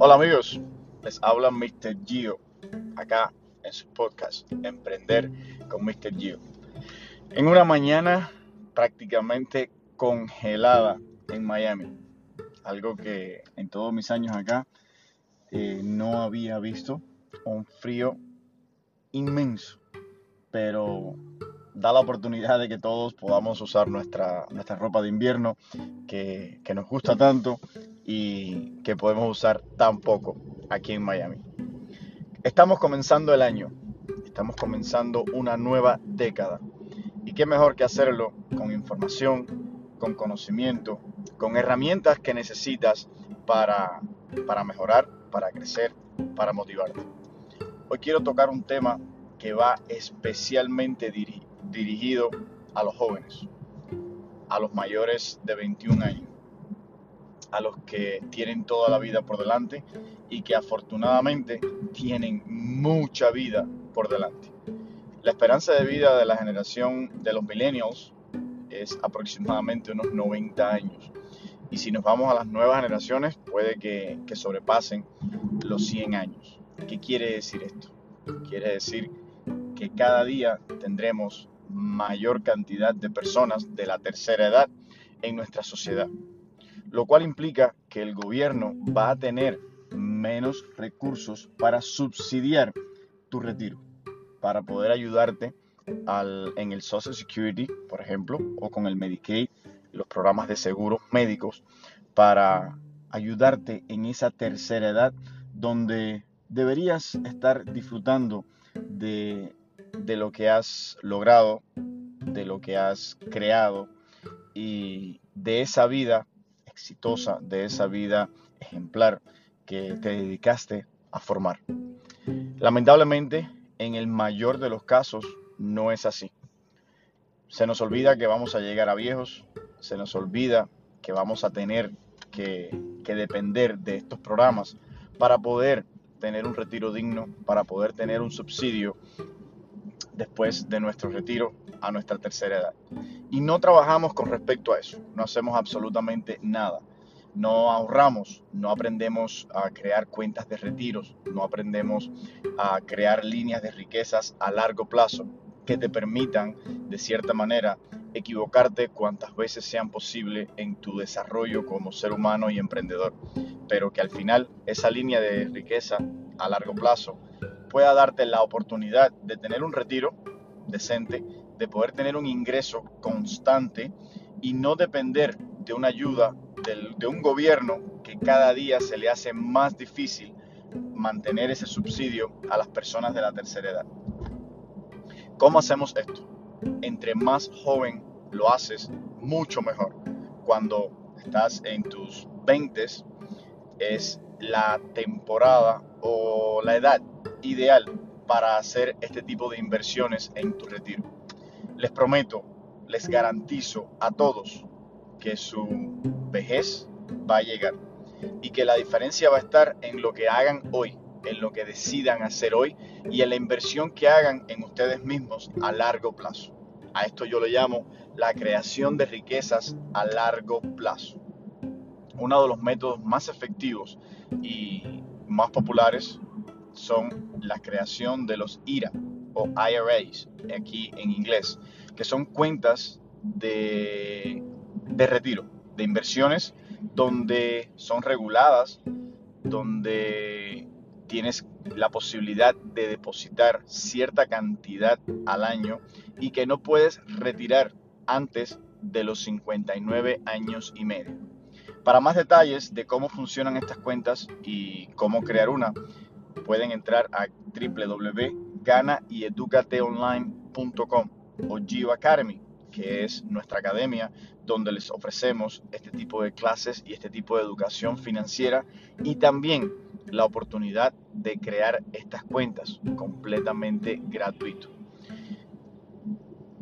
Hola amigos, les habla Mr. Gio acá en su podcast Emprender con Mr. Gio. En una mañana prácticamente congelada en Miami, algo que en todos mis años acá eh, no había visto, un frío inmenso, pero da la oportunidad de que todos podamos usar nuestra, nuestra ropa de invierno que, que nos gusta tanto y que podemos usar tan poco aquí en Miami. Estamos comenzando el año, estamos comenzando una nueva década. Y qué mejor que hacerlo con información, con conocimiento, con herramientas que necesitas para, para mejorar, para crecer, para motivarte. Hoy quiero tocar un tema que va especialmente dirigido dirigido a los jóvenes, a los mayores de 21 años, a los que tienen toda la vida por delante y que afortunadamente tienen mucha vida por delante. La esperanza de vida de la generación de los millennials es aproximadamente unos 90 años. Y si nos vamos a las nuevas generaciones, puede que, que sobrepasen los 100 años. ¿Qué quiere decir esto? Quiere decir que cada día tendremos mayor cantidad de personas de la tercera edad en nuestra sociedad, lo cual implica que el gobierno va a tener menos recursos para subsidiar tu retiro, para poder ayudarte en el Social Security, por ejemplo, o con el Medicaid, los programas de seguros médicos, para ayudarte en esa tercera edad donde deberías estar disfrutando de de lo que has logrado, de lo que has creado y de esa vida exitosa, de esa vida ejemplar que te dedicaste a formar. Lamentablemente, en el mayor de los casos, no es así. Se nos olvida que vamos a llegar a viejos, se nos olvida que vamos a tener que, que depender de estos programas para poder tener un retiro digno, para poder tener un subsidio después de nuestro retiro a nuestra tercera edad. Y no trabajamos con respecto a eso, no hacemos absolutamente nada. No ahorramos, no aprendemos a crear cuentas de retiros, no aprendemos a crear líneas de riquezas a largo plazo que te permitan, de cierta manera, equivocarte cuantas veces sean posible en tu desarrollo como ser humano y emprendedor, pero que al final esa línea de riqueza a largo plazo pueda darte la oportunidad de tener un retiro decente, de poder tener un ingreso constante y no depender de una ayuda de un gobierno que cada día se le hace más difícil mantener ese subsidio a las personas de la tercera edad. ¿Cómo hacemos esto? Entre más joven lo haces, mucho mejor. Cuando estás en tus 20 es la temporada o la edad ideal para hacer este tipo de inversiones en tu retiro. Les prometo, les garantizo a todos que su vejez va a llegar y que la diferencia va a estar en lo que hagan hoy, en lo que decidan hacer hoy y en la inversión que hagan en ustedes mismos a largo plazo. A esto yo le llamo la creación de riquezas a largo plazo. Uno de los métodos más efectivos y más populares son la creación de los IRA o IRAs, aquí en inglés, que son cuentas de, de retiro, de inversiones, donde son reguladas, donde tienes la posibilidad de depositar cierta cantidad al año y que no puedes retirar antes de los 59 años y medio. Para más detalles de cómo funcionan estas cuentas y cómo crear una, pueden entrar a www.ganayeducateonline.com o Gio Academy, que es nuestra academia donde les ofrecemos este tipo de clases y este tipo de educación financiera y también la oportunidad de crear estas cuentas completamente gratuito.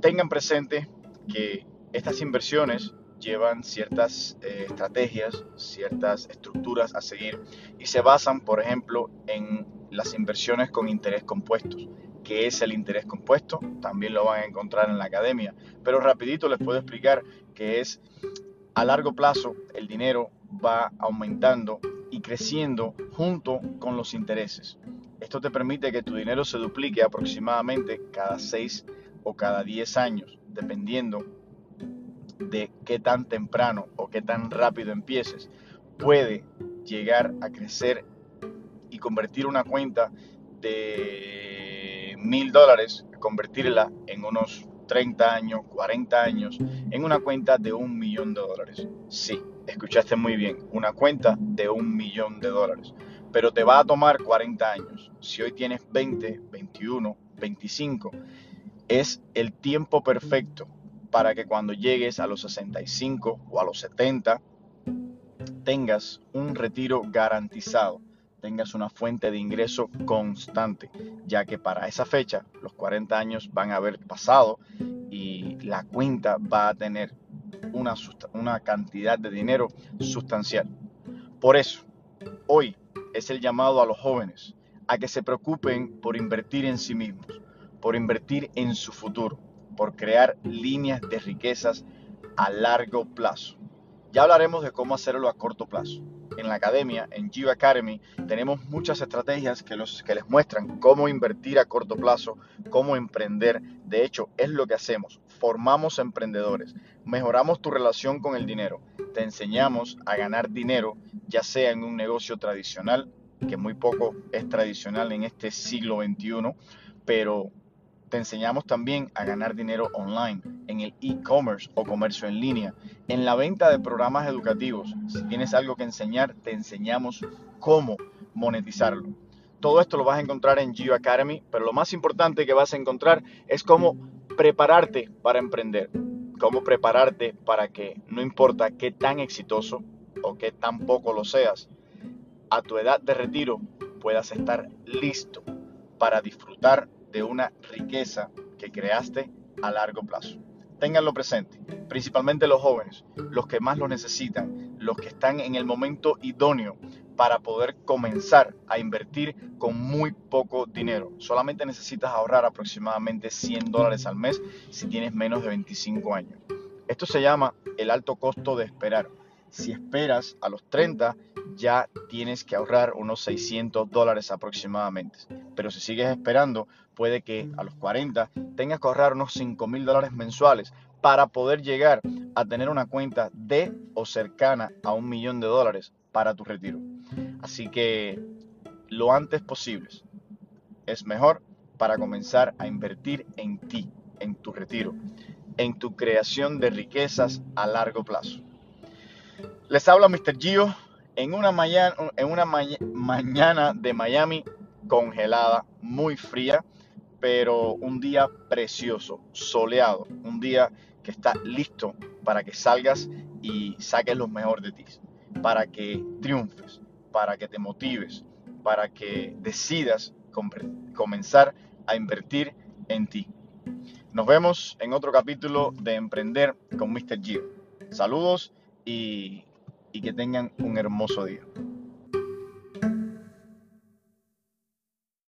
Tengan presente que estas inversiones llevan ciertas eh, estrategias, ciertas estructuras a seguir y se basan, por ejemplo, en las inversiones con interés compuesto. ¿Qué es el interés compuesto? También lo van a encontrar en la academia. Pero rapidito les puedo explicar que es a largo plazo el dinero va aumentando y creciendo junto con los intereses. Esto te permite que tu dinero se duplique aproximadamente cada 6 o cada 10 años, dependiendo de qué tan temprano o qué tan rápido empieces. Puede llegar a crecer y convertir una cuenta de mil dólares, convertirla en unos 30 años, 40 años, en una cuenta de un millón de dólares. Sí, escuchaste muy bien, una cuenta de un millón de dólares. Pero te va a tomar 40 años. Si hoy tienes 20, 21, 25, es el tiempo perfecto para que cuando llegues a los 65 o a los 70 tengas un retiro garantizado, tengas una fuente de ingreso constante, ya que para esa fecha los 40 años van a haber pasado y la cuenta va a tener una, una cantidad de dinero sustancial. Por eso, hoy es el llamado a los jóvenes a que se preocupen por invertir en sí mismos, por invertir en su futuro, por crear líneas de riquezas a largo plazo. Ya hablaremos de cómo hacerlo a corto plazo. En la academia, en Geo Academy, tenemos muchas estrategias que, los, que les muestran cómo invertir a corto plazo, cómo emprender. De hecho, es lo que hacemos. Formamos emprendedores, mejoramos tu relación con el dinero, te enseñamos a ganar dinero, ya sea en un negocio tradicional, que muy poco es tradicional en este siglo XXI, pero te enseñamos también a ganar dinero online, en el e-commerce o comercio en línea, en la venta de programas educativos. Si tienes algo que enseñar, te enseñamos cómo monetizarlo. Todo esto lo vas a encontrar en Geo Academy, pero lo más importante que vas a encontrar es cómo prepararte para emprender, cómo prepararte para que no importa qué tan exitoso o qué tan poco lo seas, a tu edad de retiro puedas estar listo para disfrutar de una riqueza que creaste a largo plazo. Ténganlo presente, principalmente los jóvenes, los que más lo necesitan, los que están en el momento idóneo para poder comenzar a invertir con muy poco dinero. Solamente necesitas ahorrar aproximadamente 100 dólares al mes si tienes menos de 25 años. Esto se llama el alto costo de esperar. Si esperas a los 30, ya tienes que ahorrar unos 600 dólares aproximadamente. Pero si sigues esperando, puede que a los 40 tengas que ahorrar unos 5 mil dólares mensuales para poder llegar a tener una cuenta de o cercana a un millón de dólares para tu retiro. Así que lo antes posible es mejor para comenzar a invertir en ti, en tu retiro, en tu creación de riquezas a largo plazo. Les habla Mr. Gio en una, mañana, mañana de Miami congelada, muy fría, pero un día precioso, soleado, un día que está listo para que salgas y saques lo mejor de ti, para que triunfes, para que te motives, para que decidas comenzar a invertir en ti. Nos vemos en otro capítulo de Emprender con Mr. Gio. Saludos y y que tengan un hermoso día.